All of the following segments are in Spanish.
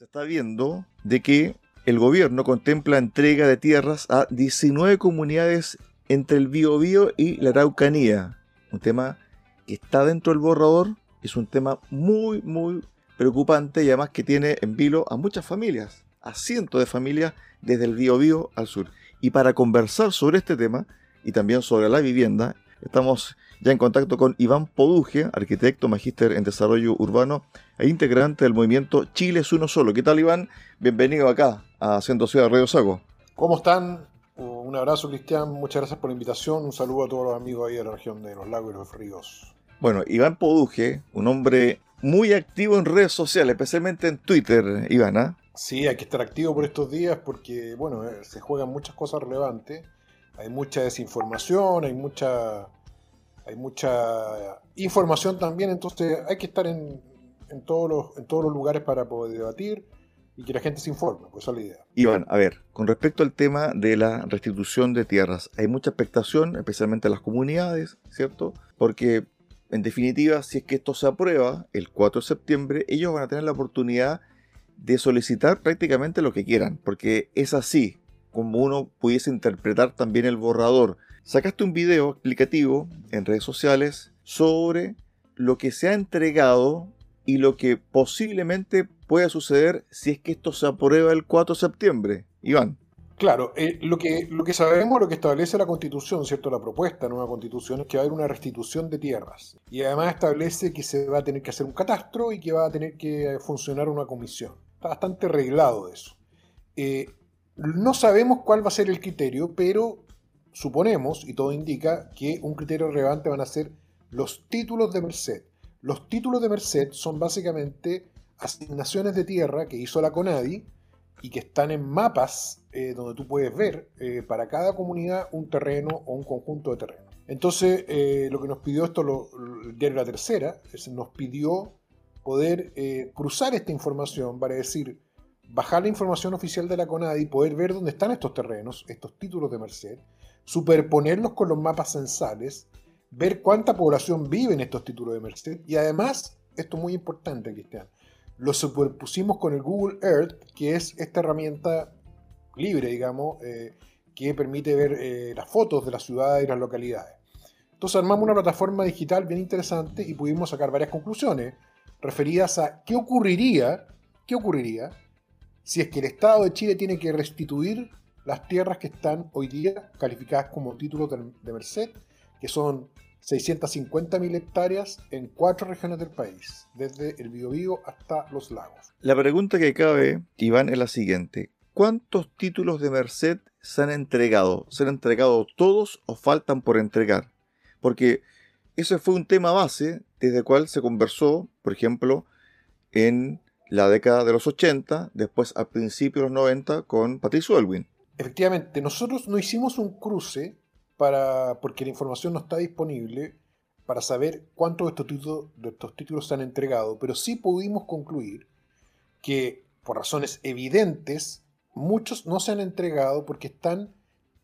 Se está viendo de que el gobierno contempla entrega de tierras a 19 comunidades entre el Biobío y la Araucanía. Un tema que está dentro del borrador, es un tema muy, muy preocupante y además que tiene en vilo a muchas familias, a cientos de familias desde el Biobío al sur. Y para conversar sobre este tema y también sobre la vivienda, estamos ya en contacto con Iván Poduje, arquitecto, magíster en desarrollo urbano e integrante del movimiento Chile es uno solo. ¿Qué tal, Iván? Bienvenido acá a Ciento Ciudad Radio Sago. ¿Cómo están? Un abrazo, Cristian. Muchas gracias por la invitación. Un saludo a todos los amigos ahí de la región de los lagos y los ríos. Bueno, Iván Poduje, un hombre muy activo en redes sociales, especialmente en Twitter, Iván. ¿ah? Sí, hay que estar activo por estos días porque, bueno, eh, se juegan muchas cosas relevantes. Hay mucha desinformación, hay mucha hay mucha información también, entonces hay que estar en, todos, los, en todos los lugares para poder debatir y que la gente se informe, pues esa es la idea. Iván, a ver, con respecto al tema de la restitución de tierras, hay mucha expectación, especialmente en las comunidades, ¿cierto? Porque, en definitiva, si es que esto se aprueba el 4 de septiembre, ellos van a tener la oportunidad de solicitar prácticamente lo que quieran, porque es así como uno pudiese interpretar también el borrador Sacaste un video explicativo en redes sociales sobre lo que se ha entregado y lo que posiblemente pueda suceder si es que esto se aprueba el 4 de septiembre. Iván. Claro, eh, lo, que, lo que sabemos, lo que establece la Constitución, ¿cierto? La propuesta de nueva Constitución es que va a haber una restitución de tierras. Y además establece que se va a tener que hacer un catastro y que va a tener que funcionar una comisión. Está bastante arreglado eso. Eh, no sabemos cuál va a ser el criterio, pero suponemos, y todo indica, que un criterio relevante van a ser los títulos de Merced. Los títulos de Merced son básicamente asignaciones de tierra que hizo la CONADI y que están en mapas eh, donde tú puedes ver eh, para cada comunidad un terreno o un conjunto de terrenos. Entonces, eh, lo que nos pidió esto lo, La Tercera, es, nos pidió poder cruzar esta información para decir, bajar la información oficial de la CONADI, poder ver dónde están estos terrenos, estos títulos de Merced, superponerlos con los mapas censales, ver cuánta población vive en estos títulos de Merced y además, esto es muy importante, Cristian, lo superpusimos con el Google Earth, que es esta herramienta libre, digamos, eh, que permite ver eh, las fotos de las ciudades y las localidades. Entonces armamos una plataforma digital bien interesante y pudimos sacar varias conclusiones referidas a qué ocurriría, qué ocurriría si es que el Estado de Chile tiene que restituir las tierras que están hoy día calificadas como títulos de, Merced, que son 650.000 hectáreas en cuatro regiones del país, desde el Biobío hasta los lagos. La pregunta que cabe, Iván, es la siguiente. ¿Cuántos títulos de Merced se han entregado? ¿Se han entregado todos o faltan por entregar? Porque ese fue un tema base desde el cual se conversó, por ejemplo, en la década de los 80, después a principios de los 90 con Patricio Elwin. Efectivamente, nosotros no hicimos un cruce para, porque la información no está disponible para saber cuántos de estos títulos, de estos títulos se han entregado, pero sí pudimos concluir que por razones evidentes muchos no se han entregado porque están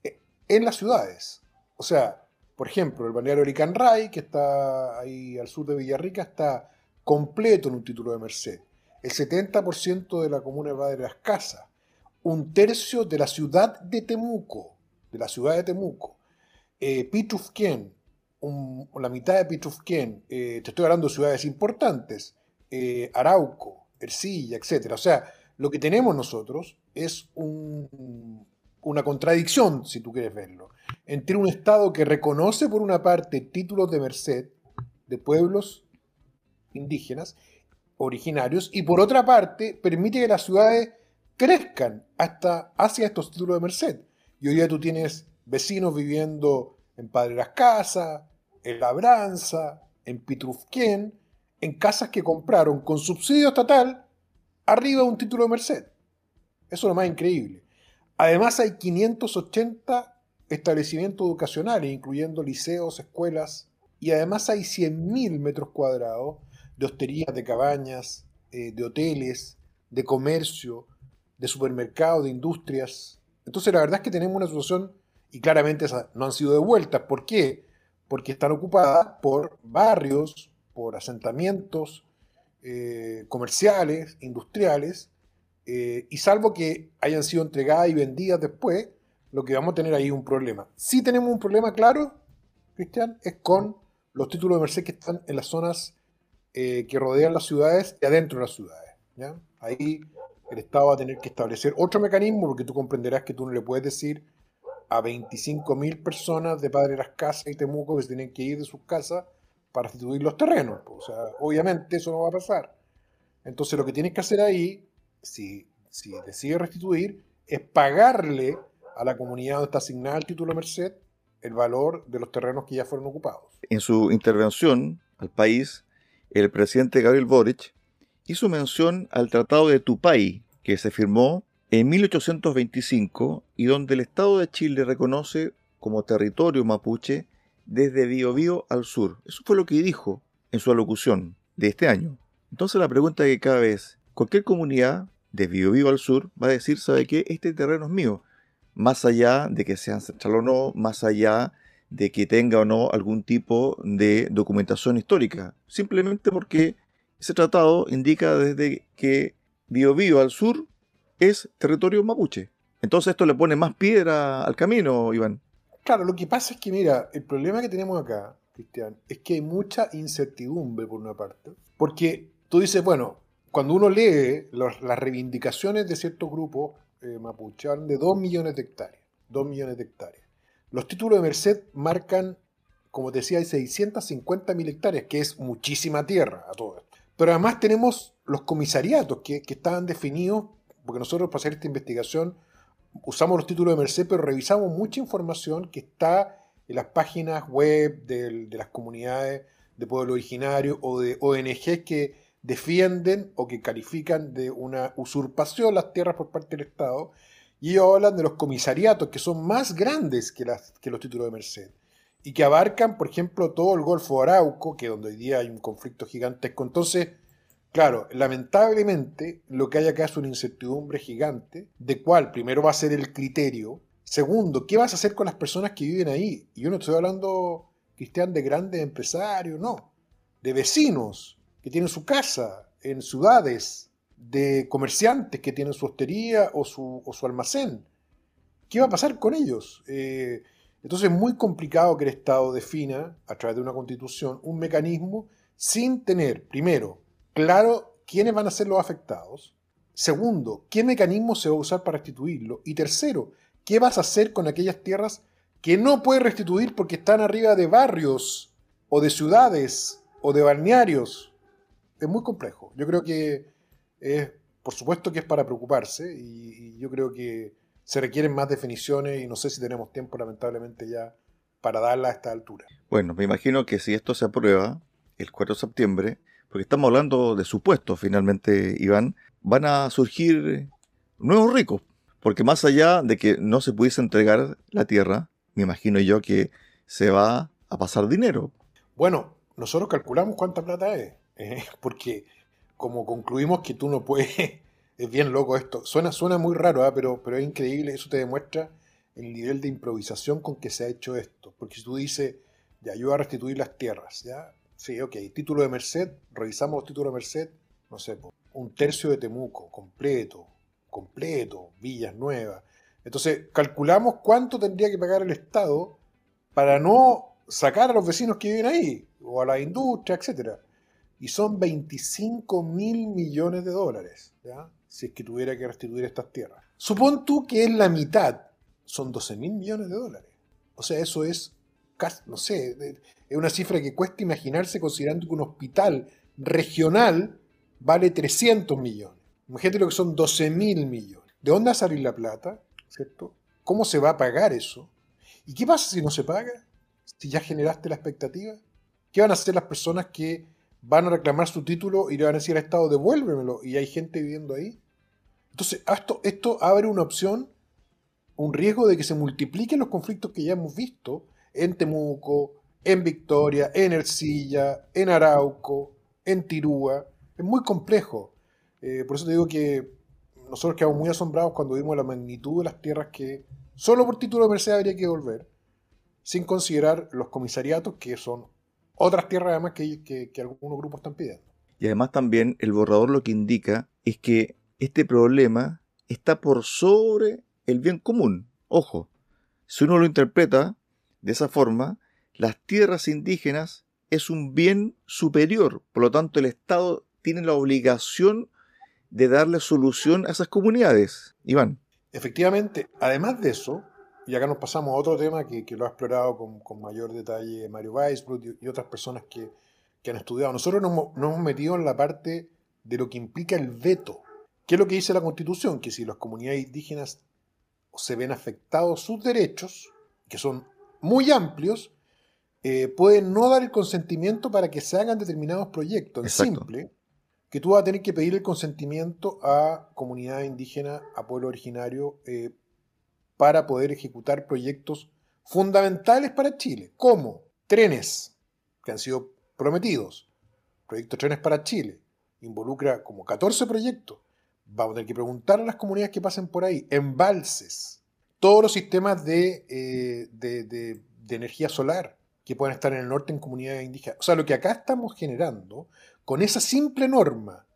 eh, en las ciudades. O sea, por ejemplo, el balneario Ray, que está ahí al sur de Villarrica, está completo en un título de Merced. El 70% de la comuna de las Casas un tercio de la ciudad de Temuco, de la ciudad de Temuco. Eh, la mitad de Pitrufquén, eh, te estoy hablando de ciudades importantes, eh, Arauco, Ercilla, etc. O sea, lo que tenemos nosotros es una contradicción, si tú quieres verlo, entre un Estado que reconoce por una parte títulos de merced de pueblos indígenas originarios y por otra parte permite que las ciudades crezcan hasta hacia estos títulos de merced. Y hoy día tú tienes vecinos viviendo en Padre Las Casas, en Labranza, en Pitrufquén, en casas que compraron con subsidio estatal arriba de un título de merced. Eso es lo más increíble. Además hay 580 establecimientos educacionales, incluyendo liceos, escuelas, y además hay 100.000 metros cuadrados de hosterías, de cabañas, eh, de hoteles, de comercio, de supermercados, de industrias. Entonces la verdad es que tenemos una situación, y claramente esas no han sido devueltas. ¿Por qué? Porque están ocupadas por barrios, por asentamientos eh, comerciales, industriales, eh, y salvo que hayan sido entregadas y vendidas después, lo que vamos a tener ahí es un problema. Si tenemos un problema claro, Cristian, es con los títulos de Merced que están en las zonas eh, que rodean las ciudades y adentro de las ciudades. Ahí el Estado va a tener que establecer otro mecanismo, porque tú comprenderás que tú no le puedes decir a 25.000 personas de Padre Las Casas y Temuco que se tienen que ir de sus casas para restituir los terrenos. O sea, obviamente eso no va a pasar. Entonces lo que tienes que hacer ahí, si, si decides restituir, es pagarle a la comunidad donde está asignada el título Merced el valor de los terrenos que ya fueron ocupados. En su intervención al país, el presidente Gabriel Boric hizo mención al Tratado de Tupay, que se firmó en 1825 y donde el Estado de Chile reconoce como territorio mapuche desde Biobío al sur. Eso fue lo que dijo en su alocución de este año. Entonces la pregunta que cabe es, cualquier comunidad de Biobío al sur va a decir, ¿sabe qué? Este terreno es mío. Más allá de que sea ancestral o no, más allá de que tenga o no algún tipo de documentación histórica. Simplemente porque ese tratado indica desde que Biobío al sur es territorio mapuche. Entonces esto le pone más piedra al camino, Iván. Claro, lo que pasa es que, mira, el problema que tenemos acá, Cristian, es que hay mucha incertidumbre por una parte. Porque tú dices, bueno, cuando uno lee las reivindicaciones de ciertos grupos eh, mapuche, hablan de 2 millones de hectáreas. 2 millones de hectáreas. Los títulos de Merced marcan, como te decía, hay 650 mil hectáreas, que es muchísima tierra a todo esto. Pero además tenemos los comisariatos que, que estaban definidos, porque nosotros para hacer esta investigación usamos los títulos de Merced, pero revisamos mucha información que está en las páginas web de, las comunidades de pueblo originario o de ONG que defienden o que califican de una usurpación las tierras por parte del Estado. Y hablan de los comisariatos, que son más grandes que, que los títulos de Merced. Y que abarcan, por ejemplo, todo el Golfo Arauco, que donde hoy día hay un conflicto gigantesco. Entonces, Claro, lamentablemente lo que hay acá es una incertidumbre gigante de cuál primero va a ser el criterio, segundo, ¿qué vas a hacer con las personas que viven ahí? Y yo no estoy hablando, Cristian, de grandes empresarios, no, de vecinos que tienen su casa en ciudades, de comerciantes que tienen su hostería o su, almacén. ¿Qué va a pasar con ellos? Eh, entonces es muy complicado que el Estado defina, a través de una constitución, un mecanismo sin tener, primero, claro quiénes van a ser los afectados. Segundo, qué mecanismo se va a usar para restituirlo. Y tercero, qué vas a hacer con aquellas tierras que no puedes restituir porque están arriba de barrios o de ciudades o de balnearios. Es muy complejo. Yo creo que es, por supuesto que es para preocuparse y, yo creo que se requieren más definiciones y no sé si tenemos tiempo lamentablemente ya para darla a esta altura. Bueno, me imagino que si esto se aprueba el 4 de septiembre, porque estamos hablando de supuestos finalmente, Iván, van a surgir nuevos ricos, porque más allá de que no se pudiese entregar la tierra, me imagino yo que se va a pasar dinero. Bueno, nosotros calculamos cuánta plata es, ¿eh? porque como concluimos que tú no puedes, es bien loco esto, suena, suena muy raro, ¿ah? pero, pero es increíble, eso te demuestra el nivel de improvisación con que se ha hecho esto, porque si tú dices, ya yo voy a restituir las tierras, ya Sí, ok. Título de Merced, revisamos los títulos de Merced, no sé, un tercio de Temuco, completo, completo, Villas Nuevas. Entonces, calculamos cuánto tendría que pagar el Estado para no sacar a los vecinos que viven ahí, o a la industria, etc. Y son 25 mil millones de dólares, ¿ya? Si es que tuviera que restituir estas tierras. Supón tú que es la mitad, son 12 mil millones de dólares. O sea, eso es, no sé, es una cifra que cuesta imaginarse considerando que un hospital regional vale 300 millones. Imagínate lo que son 12 mil millones. ¿De dónde va a salir la plata? ¿Cierto? ¿Cómo se va a pagar eso? ¿Y qué pasa si no se paga? Si ya generaste la expectativa. ¿Qué van a hacer las personas que van a reclamar su título y le van a decir al Estado devuélvemelo y hay gente viviendo ahí? Entonces, esto, abre una opción, un riesgo de que se multipliquen los conflictos que ya hemos visto en Temuco, en Victoria, en Ercilla, en Arauco, en Tirúa. Es muy complejo. Eh, por eso te digo que nosotros quedamos muy asombrados cuando vimos la magnitud de las tierras que solo por título de merced habría que devolver, sin considerar los comisariatos, que son otras tierras además que algunos grupos están pidiendo. Y además también el borrador lo que indica es que este problema está por sobre el bien común. Ojo, si uno lo interpreta de esa forma, las tierras indígenas es un bien superior, por lo tanto el Estado tiene la obligación de darle solución a esas comunidades. Iván. Efectivamente, además de eso, y acá nos pasamos a otro tema que, lo ha explorado con, mayor detalle Mario Weisbrot y, otras personas que, han estudiado. Nosotros nos, nos, hemos metido en la parte de lo que implica el veto. ¿Qué es lo que dice la Constitución? Que si las comunidades indígenas se ven afectados sus derechos, que son muy amplios, eh, pueden no dar el consentimiento para que se hagan determinados proyectos. Es simple que tú vas a tener que pedir el consentimiento a comunidad indígena, a pueblo originario, eh, para poder ejecutar proyectos fundamentales para Chile, como trenes que han sido prometidos, proyecto Trenes para Chile, involucra como 14 proyectos. Vamos a tener que preguntar a las comunidades que pasen por ahí, embalses, todos los sistemas de, eh, de energía solar, que puedan estar en el norte en comunidades indígenas. O sea, lo que acá estamos generando, con esa simple norma,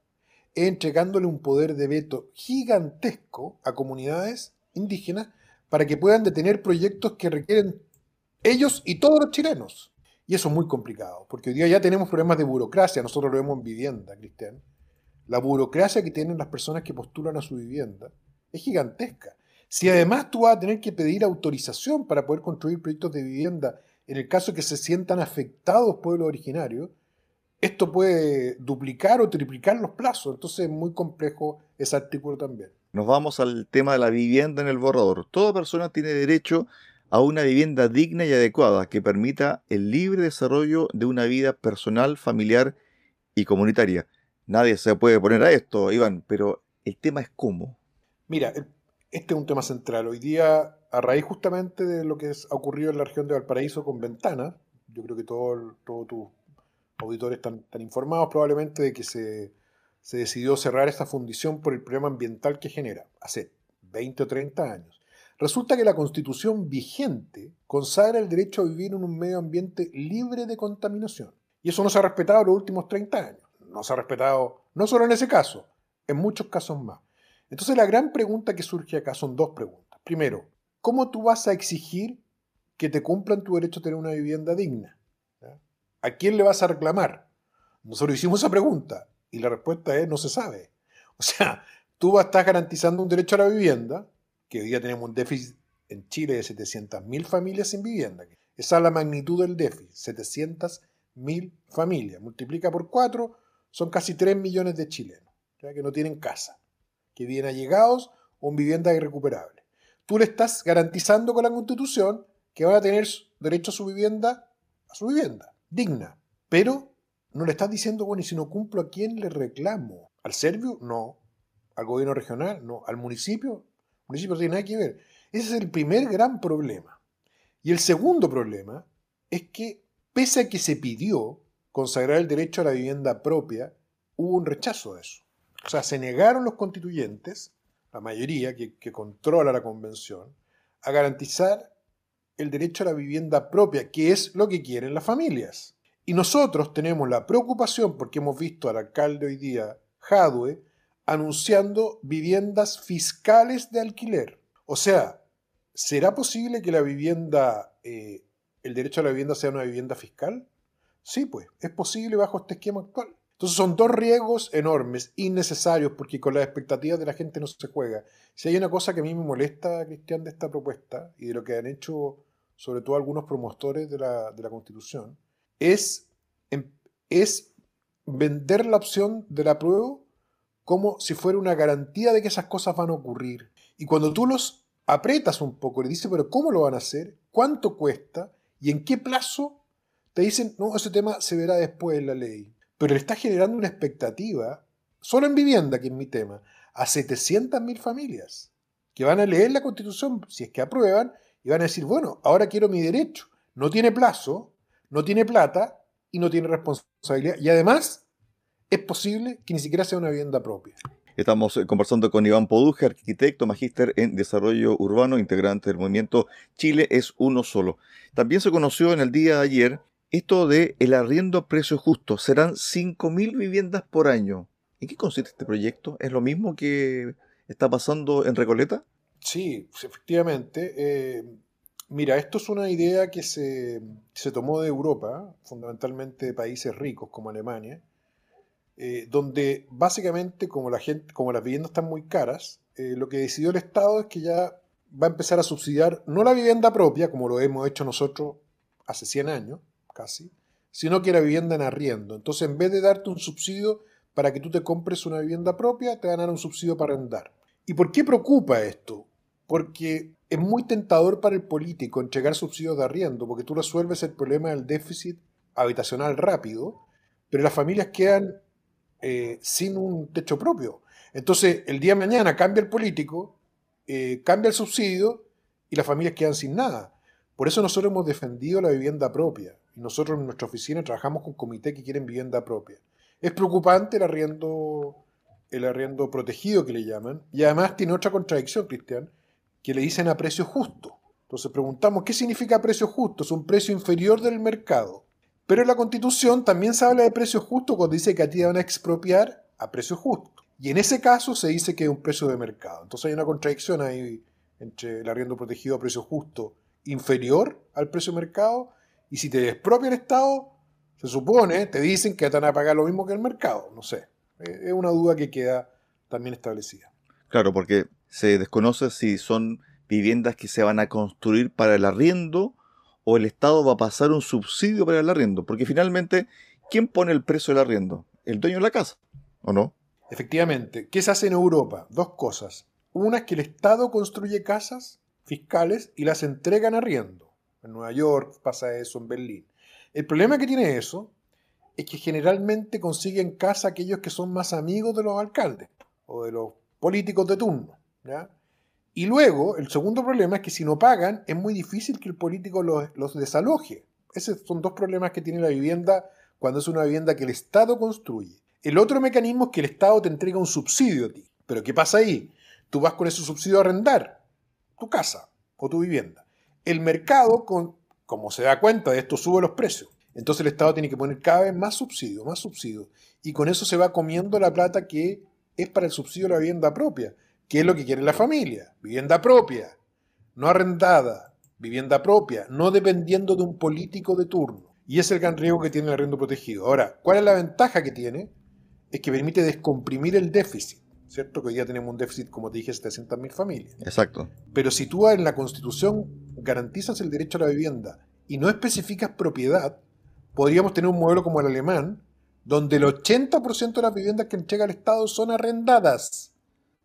entregándole un poder de veto gigantesco a comunidades indígenas para que puedan detener proyectos que requieren ellos y todos los chilenos. Y eso es muy complicado, porque hoy día ya tenemos problemas de burocracia, nosotros lo vemos en vivienda, Cristian. La burocracia que tienen las personas que postulan a su vivienda es gigantesca. Si además tú vas a tener que pedir autorización para poder construir proyectos de vivienda en el caso que se sientan afectados pueblos originarios, esto puede duplicar o triplicar los plazos. Entonces es muy complejo ese artículo también. Nos vamos al tema de la vivienda en el borrador. Toda persona tiene derecho a una vivienda digna y adecuada que permita el libre desarrollo de una vida personal, familiar y comunitaria. Nadie se puede poner a esto, Iván, pero el tema es cómo. Mira, este es un tema central. Hoy día a raíz justamente de lo que ha ocurrido en la región de Valparaíso con Ventana, yo creo que todos tus auditores están, informados probablemente de que se, decidió cerrar esta fundición por el problema ambiental que genera, hace 20 o 30 años. Resulta que la constitución vigente consagra el derecho a vivir en un medio ambiente libre de contaminación. Y eso no se ha respetado en los últimos 30 años. No se ha respetado, no solo en ese caso, en muchos casos más. Entonces la gran pregunta que surge acá son dos preguntas. Primero, ¿cómo tú vas a exigir que te cumplan tu derecho a tener una vivienda digna? ¿A quién le vas a reclamar? Nosotros hicimos esa pregunta y la respuesta es no se sabe. O sea, tú estás garantizando un derecho a la vivienda, que hoy día tenemos un déficit en Chile de 700.000 familias sin vivienda. Esa es la magnitud del déficit, 700.000 familias. Multiplica por 4, son casi 3 millones de chilenos que no tienen casa, que vienen allegados o en vivienda irrecuperable tú le estás garantizando con la constitución que van a tener derecho a su vivienda, a su vivienda, digna. Pero no le estás diciendo, bueno, y si no cumplo, ¿a quién le reclamo? ¿Al serbio? No. ¿Al gobierno regional? No. ¿Al municipio? El municipio no tiene nada que ver. Ese es el primer gran problema. Y el segundo problema es que, pese a que se pidió consagrar el derecho a la vivienda propia, hubo un rechazo de eso. O sea, se negaron los constituyentes la mayoría que, controla la convención, a garantizar el derecho a la vivienda propia, que es lo que quieren las familias. Y nosotros tenemos la preocupación, porque hemos visto al alcalde hoy día, Jadwe, anunciando viviendas fiscales de alquiler. O sea, ¿será posible que la vivienda, eh, el derecho a la vivienda sea una vivienda fiscal? Sí, pues, es posible bajo este esquema actual. Entonces son dos riesgos enormes, innecesarios, porque con las expectativas de la gente no se juega. Si hay una cosa que a mí me molesta, Cristian, de esta propuesta y de lo que han hecho sobre todo algunos promotores de la, Constitución, es, em, es vender la opción de la prueba como si fuera una garantía de que esas cosas van a ocurrir. Y cuando tú los apretas un poco, le dices, pero ¿cómo lo van a hacer? ¿Cuánto cuesta? ¿Y en qué plazo? Te dicen, no, ese tema se verá después en la ley pero le está generando una expectativa, solo en vivienda, que es mi tema, a 700.000 familias que van a leer la constitución, si es que aprueban, y van a decir, bueno, ahora quiero mi derecho. No tiene plazo, no tiene plata y no tiene responsabilidad. Y además, es posible que ni siquiera sea una vivienda propia. Estamos eh, conversando con Iván Poduje, arquitecto, magíster en desarrollo urbano, integrante del movimiento Chile es uno solo. También se conoció en el día de ayer esto de el arriendo a precio justo serán 5.000 viviendas por año. ¿En qué consiste este proyecto? ¿Es lo mismo que está pasando en Recoleta? Sí, efectivamente. Eh, mira, esto es una idea que se, tomó de Europa, fundamentalmente de países ricos como Alemania, eh, donde básicamente como las viviendas están muy caras, eh, lo que decidió el Estado es que ya va a empezar a subsidiar no la vivienda propia, como lo hemos hecho nosotros hace 100 años, casi, sino que la vivienda en arriendo. Entonces, en vez de darte un subsidio para que tú te compres una vivienda propia, te van a dar un subsidio para arrendar. ¿Y por qué preocupa esto? Porque es muy tentador para el político entregar subsidios de arriendo, porque tú resuelves el problema del déficit habitacional rápido, pero las familias quedan eh, sin un techo propio. Entonces, el día de mañana cambia el político, eh, cambia el subsidio y las familias quedan sin nada. Por eso nosotros hemos defendido la vivienda propia. Y nosotros en nuestra oficina trabajamos con comités que quieren vivienda propia. Es preocupante el arriendo, el arriendo protegido que le llaman. Y además tiene otra contradicción, Cristian, que le dicen a precio justo. Entonces preguntamos, ¿qué significa precio justo? Es un precio inferior del mercado. Pero en la Constitución también se habla de precio justo cuando dice que a ti te van a expropiar a precio justo. Y en ese caso se dice que es un precio de mercado. Entonces hay una contradicción ahí entre el arriendo protegido a precio justo inferior al precio de mercado y si te expropia el Estado, se supone, te dicen que te van a pagar lo mismo que el mercado. No sé. Es una duda que queda también establecida. Claro, porque se desconoce si son viviendas que se van a construir para el arriendo o el Estado va a pasar un subsidio para el arriendo. Porque finalmente, ¿quién pone el precio del arriendo? El dueño de la casa, ¿o no? Efectivamente. ¿Qué se hace en Europa? Dos cosas. Una es que el Estado construye casas fiscales y las entrega en arriendo. En Nueva York pasa eso, en Berlín. El problema que tiene eso es que generalmente consiguen casa aquellos que son más amigos de los alcaldes o de los políticos de turno. Y luego, el segundo problema es que si no pagan, es muy difícil que el político los, desaloje. Esos son dos problemas que tiene la vivienda cuando es una vivienda que el Estado construye. El otro mecanismo es que el Estado te entrega un subsidio a ti. Pero ¿qué pasa ahí? Tú vas con ese subsidio a arrendar tu casa o tu vivienda el mercado, como se da cuenta de esto, sube los precios. Entonces el Estado tiene que poner cada vez más subsidio, más subsidio. Y con eso se va comiendo la plata que es para el subsidio de la vivienda propia, que es lo que quiere la familia. Vivienda propia, no arrendada, vivienda propia, no dependiendo de un político de turno. Y es el gran riesgo que tiene el arrendo protegido. Ahora, ¿cuál es la ventaja que tiene? Es que permite descomprimir el déficit. ¿Cierto? Que hoy día tenemos un déficit, como te dije, de 700.000 familias. Exacto. Pero si tú en la Constitución garantizas el derecho a la vivienda y no especificas propiedad, podríamos tener un modelo como el alemán, donde el 80% de las viviendas que entrega el Estado son arrendadas,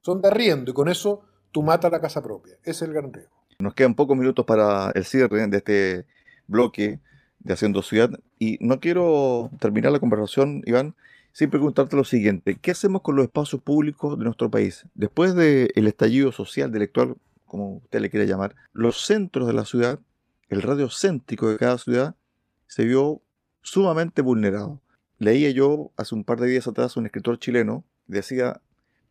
son de arriendo, y con eso tú matas la casa propia. Ese es el gran riesgo. Nos quedan pocos minutos para el cierre de este bloque de Haciendo Ciudad, y no quiero terminar la conversación, Iván, sin preguntarte lo siguiente, ¿qué hacemos con los espacios públicos de nuestro país? Después del estallido social, intelectual, como usted le quiera llamar, los centros de la ciudad, el radio céntrico de cada ciudad, se vio sumamente vulnerado. Leía yo hace un par de días atrás un escritor chileno, decía,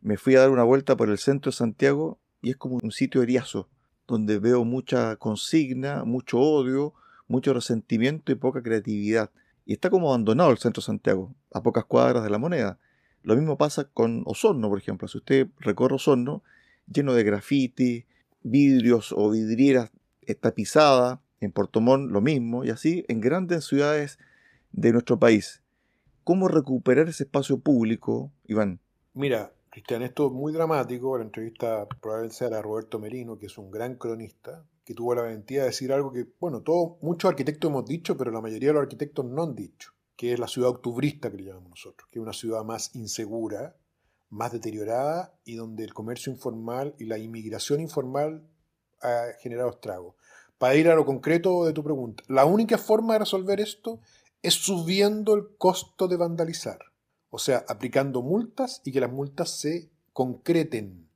me fui a dar una vuelta por el centro de Santiago y es como un sitio eriazo, donde veo mucha consigna, mucho odio, mucho resentimiento y poca creatividad. Y está como abandonado el centro de Santiago, a pocas cuadras de la moneda. Lo mismo pasa con Osorno, por ejemplo. Si usted recorre Osorno, lleno de grafiti, vidrios o vidrieras tapizadas, en Portomón lo mismo, y así en grandes ciudades de nuestro país. ¿Cómo recuperar ese espacio público, Iván? Mira, Cristian, esto es muy dramático. La entrevista probablemente sea a Roberto Merino, que es un gran cronista, que tuvo la valentía de decir algo que, bueno, todos, muchos arquitectos hemos dicho, pero la mayoría de los arquitectos no han dicho, que es la ciudad octubrista que le llamamos nosotros, que es una ciudad más insegura, más deteriorada y donde el comercio informal y la inmigración informal ha generado estragos. Para ir a lo concreto de tu pregunta, la única forma de resolver esto es subiendo el costo de vandalizar, o sea, aplicando multas y que las multas se concreten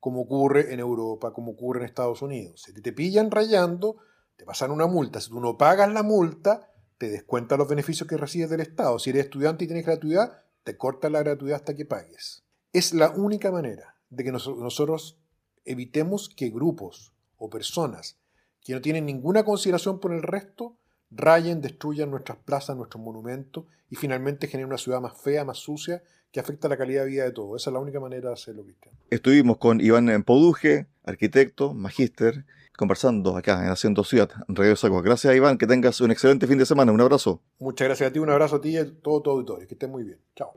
como ocurre en Europa, como ocurre en Estados Unidos. Si te pillan rayando, te pasan una multa. Si tú no pagas la multa, te descuentan los beneficios que recibes del Estado. Si eres estudiante y tienes gratuidad, te cortan la gratuidad hasta que pagues. Es la única manera de que nosotros evitemos que grupos o personas que no tienen ninguna consideración por el resto rayen, destruyan nuestras plazas, nuestros monumentos y finalmente generen una ciudad más fea, más sucia, que afecta la calidad de vida de todos. Esa es la única manera de hacerlo, Cristian. Estuvimos con Iván Poduje, arquitecto, magíster, conversando acá en Haciendo Ciudad, en Radio Saco. Gracias, Iván, que tengas un excelente fin de semana. Un abrazo. Muchas gracias a ti, un abrazo a ti y a todo tu auditorio. Que estés muy bien. Chao.